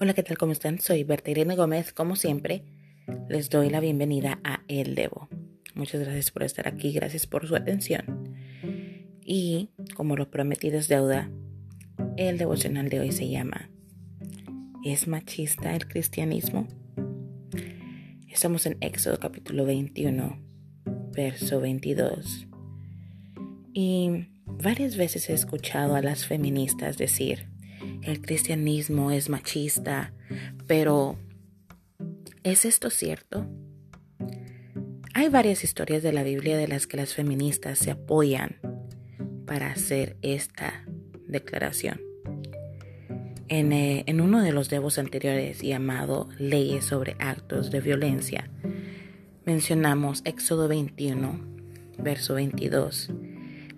Hola, ¿qué tal? ¿Cómo están? Soy Berta Irene Gómez. Como siempre, les doy la bienvenida a El Debo. Muchas gracias por estar aquí, gracias por su atención. Y como lo prometido es deuda, el devocional de hoy se llama ¿Es machista el cristianismo? Estamos en Éxodo capítulo 21, verso 22. Y varias veces he escuchado a las feministas decir, el cristianismo es machista, pero ¿es esto cierto? Hay varias historias de la Biblia de las que las feministas se apoyan para hacer esta declaración. En, eh, en, uno de los devos anteriores llamado Leyes sobre Actos de Violencia, mencionamos Éxodo 21, verso 22,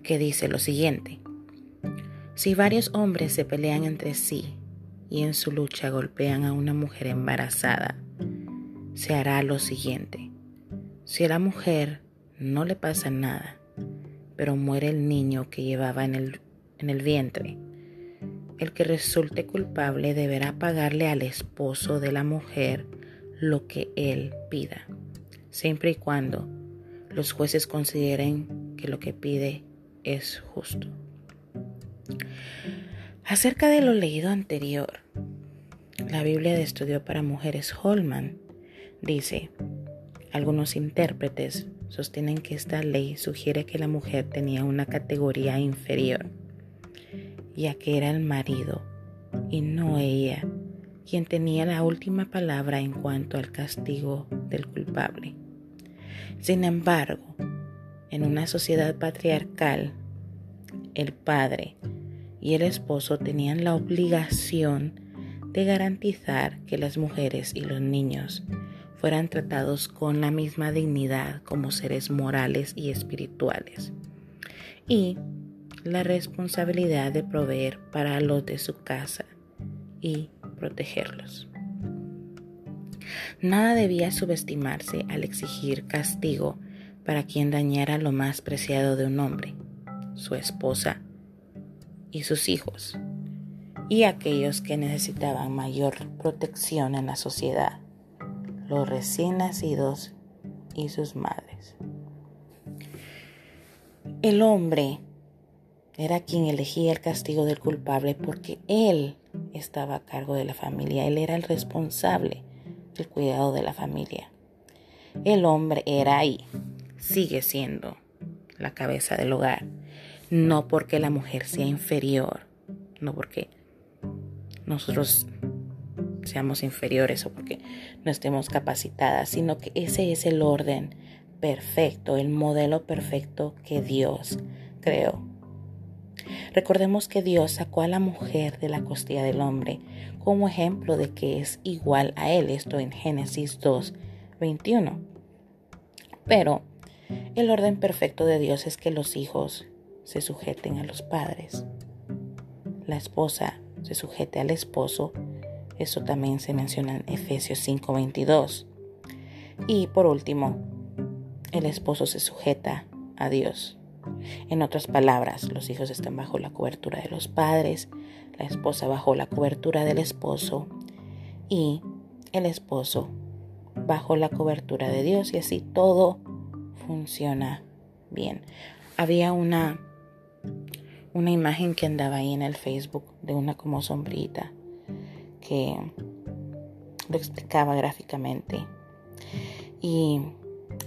que dice lo siguiente. Si varios hombres se pelean entre sí y en su lucha golpean a una mujer embarazada, se hará lo siguiente. Si a la mujer no le pasa nada, pero muere el niño que llevaba en el, en el vientre, el que resulte culpable deberá pagarle al esposo de la mujer lo que él pida, siempre y cuando los jueces consideren que lo que pide es justo. Acerca de lo leído anterior, la Biblia de Estudio para Mujeres Holman dice, algunos intérpretes sostienen que esta ley sugiere que la mujer tenía una categoría inferior, ya que era el marido y no ella quien tenía la última palabra en cuanto al castigo del culpable. Sin embargo, en una sociedad patriarcal, el padre y el esposo tenían la obligación de garantizar que las mujeres y los niños fueran tratados con la misma dignidad como seres morales y espirituales, y la responsabilidad de proveer para los de su casa y protegerlos. Nada debía subestimarse al exigir castigo para quien dañara lo más preciado de un hombre, su esposa y sus hijos, y aquellos que necesitaban mayor protección en la sociedad, los recién nacidos y sus madres. El hombre era quien elegía el castigo del culpable porque él estaba a cargo de la familia, él era el responsable del cuidado de la familia. El hombre era y sigue siendo la cabeza del hogar no porque la mujer sea inferior, no porque nosotros seamos inferiores o porque no estemos capacitadas, sino que ese es el orden perfecto, el modelo perfecto que Dios creó. Recordemos que Dios sacó a la mujer de la costilla del hombre como ejemplo de que es igual a él, esto en Génesis 2, 21. Pero el orden perfecto de Dios es que los hijos se sujeten a los padres. La esposa se sujete al esposo. Eso también se menciona en Efesios 5:22. Y por último, el esposo se sujeta a Dios. En otras palabras, los hijos están bajo la cobertura de los padres, la esposa bajo la cobertura del esposo y el esposo bajo la cobertura de Dios y así todo funciona bien. Había una una imagen que andaba ahí en el Facebook de una como sombrita que lo explicaba gráficamente. Y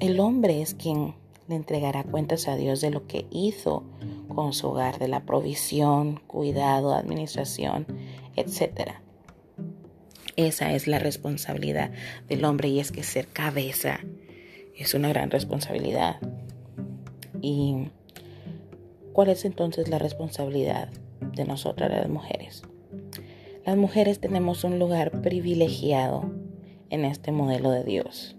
el hombre es quien le entregará cuentas a Dios de lo que hizo con su hogar, de la provisión, cuidado, administración, etc. Esa es la responsabilidad del hombre y es que ser cabeza es una gran responsabilidad. Y ¿Cuál es entonces la responsabilidad de nosotras las mujeres? Las mujeres tenemos un lugar privilegiado en este modelo de Dios.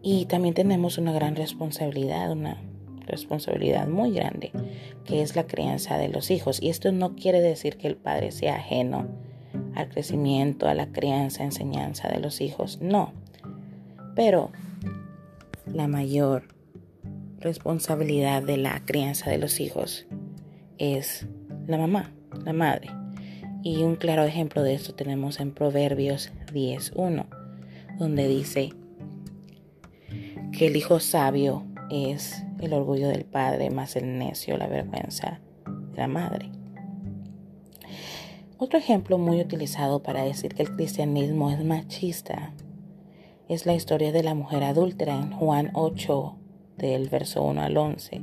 Y también tenemos una gran responsabilidad, una responsabilidad muy grande, que es la crianza de los hijos. Y esto no quiere decir que el padre sea ajeno al crecimiento, a la crianza, enseñanza de los hijos. No. Pero la mayor responsabilidad de la crianza de los hijos es la mamá, la madre. Y un claro ejemplo de esto tenemos en Proverbios 10.1, donde dice que el hijo sabio es el orgullo del padre, más el necio la vergüenza de la madre. Otro ejemplo muy utilizado para decir que el cristianismo es machista es la historia de la mujer adúltera en Juan 8 del verso 1 al 11,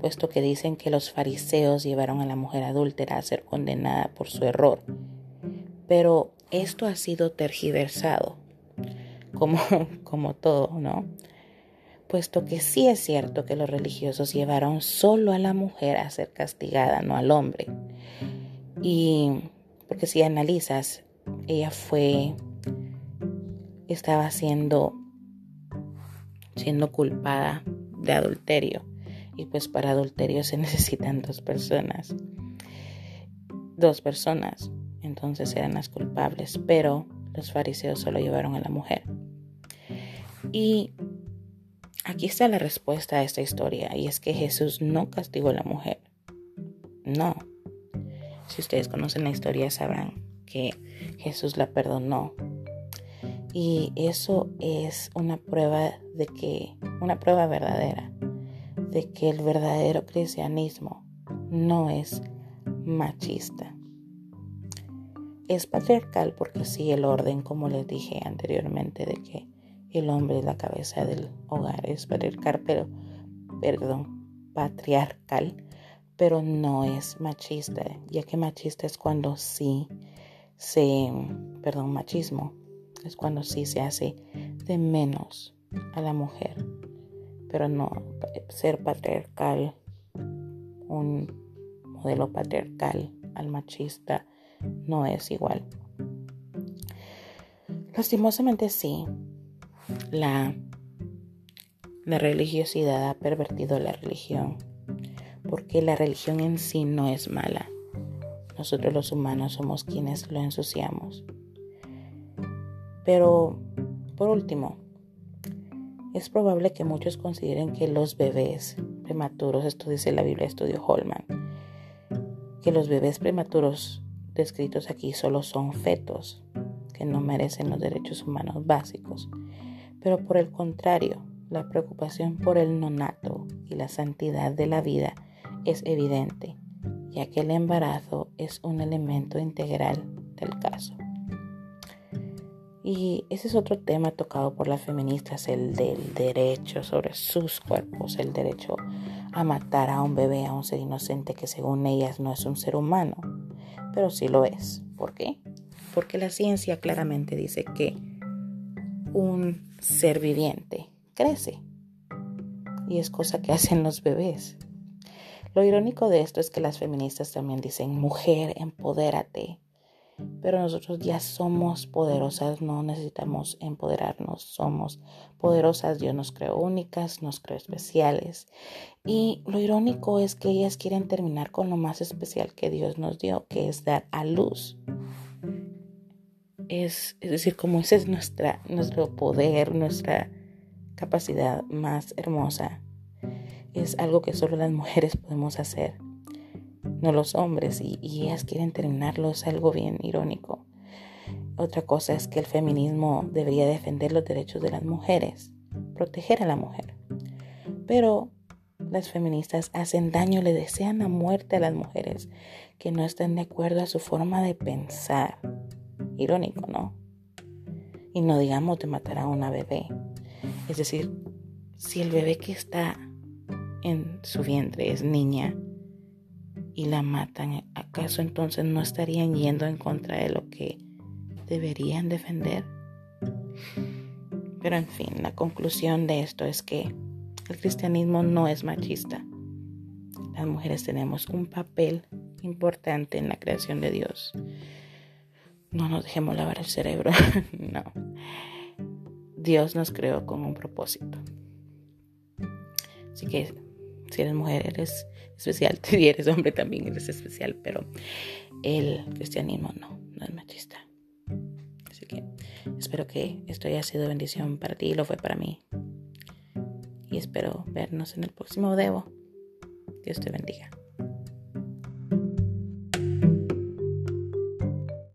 puesto que dicen que los fariseos llevaron a la mujer adúltera a ser condenada por su error. Pero esto ha sido tergiversado, como, como todo, ¿no? Puesto que sí es cierto que los religiosos llevaron solo a la mujer a ser castigada, no al hombre. Y porque si analizas, ella fue, estaba siendo, siendo culpada de adulterio. Y pues para adulterio se necesitan dos personas. Dos personas. Entonces eran las culpables. Pero los fariseos solo llevaron a la mujer. Y aquí está la respuesta a esta historia. Y es que Jesús no castigó a la mujer. No, si ustedes conocen la historia sabrán que Jesús la perdonó. Y eso es una prueba de que, una prueba verdadera, de que el verdadero cristianismo no es machista. Es patriarcal porque sigue el orden, como les dije anteriormente, de que el hombre es la cabeza del hogar. Es patriarcal, pero, perdón, patriarcal pero no es machista, ya que machista es cuando sí se, perdón, machismo es cuando sí se hace de menos a la mujer, pero no ser patriarcal, un modelo patriarcal al machista no es igual. Lastimosamente sí, la, la religiosidad ha pervertido la religión porque la religión en sí no es mala. Nosotros los humanos somos quienes lo ensuciamos. Pero, por último, es probable que muchos consideren que los bebés prematuros, esto dice la Biblia Estudio Holman, que los bebés prematuros descritos aquí solo son fetos que no merecen los derechos humanos básicos. Pero por el contrario, la preocupación por el nonato y la santidad de la vida es evidente, ya que el embarazo es un elemento integral del caso. Y ese es otro tema tocado por las feministas, el del derecho sobre sus cuerpos, el derecho a matar a un bebé, a un ser inocente que según ellas no es un ser humano, pero sí lo es. ¿Por qué? Porque la ciencia claramente dice que un ser viviente crece y es cosa que hacen los bebés. Lo irónico de esto es que las feministas también dicen, mujer, empodérate. Pero nosotros ya somos poderosas, no necesitamos empoderarnos, somos poderosas, Dios nos creó únicas, nos creó especiales. Y lo irónico es que ellas quieren terminar con lo más especial que Dios nos dio, que es dar a luz. Es, decir, como ese es nuestra, nuestro poder, nuestra capacidad más hermosa es algo que solo las mujeres podemos hacer, no los hombres, y, ellas quieren terminarlo, es algo bien irónico. Otra cosa es que el feminismo debería defender los derechos de las mujeres, proteger a la mujer. Pero las feministas hacen daño, le desean la muerte a las mujeres que no están de acuerdo a su forma de pensar. Irónico, ¿no? Y no digamos de matar a una bebé. Es decir, si el bebé que está en su vientre es niña y la matan, ¿acaso entonces no estarían yendo en contra de lo que deberían defender? Pero en fin, la conclusión de esto es que el cristianismo no es machista. Las mujeres tenemos un papel importante en la creación de Dios. No nos dejemos lavar el cerebro, no. Dios nos creó con un propósito. Así que si eres mujer eres especial, si eres hombre también eres especial, pero el cristianismo no, no es machista. Así que espero que esto haya sido bendición para ti y lo fue para mí. Y espero vernos en el próximo Debo. Dios te bendiga.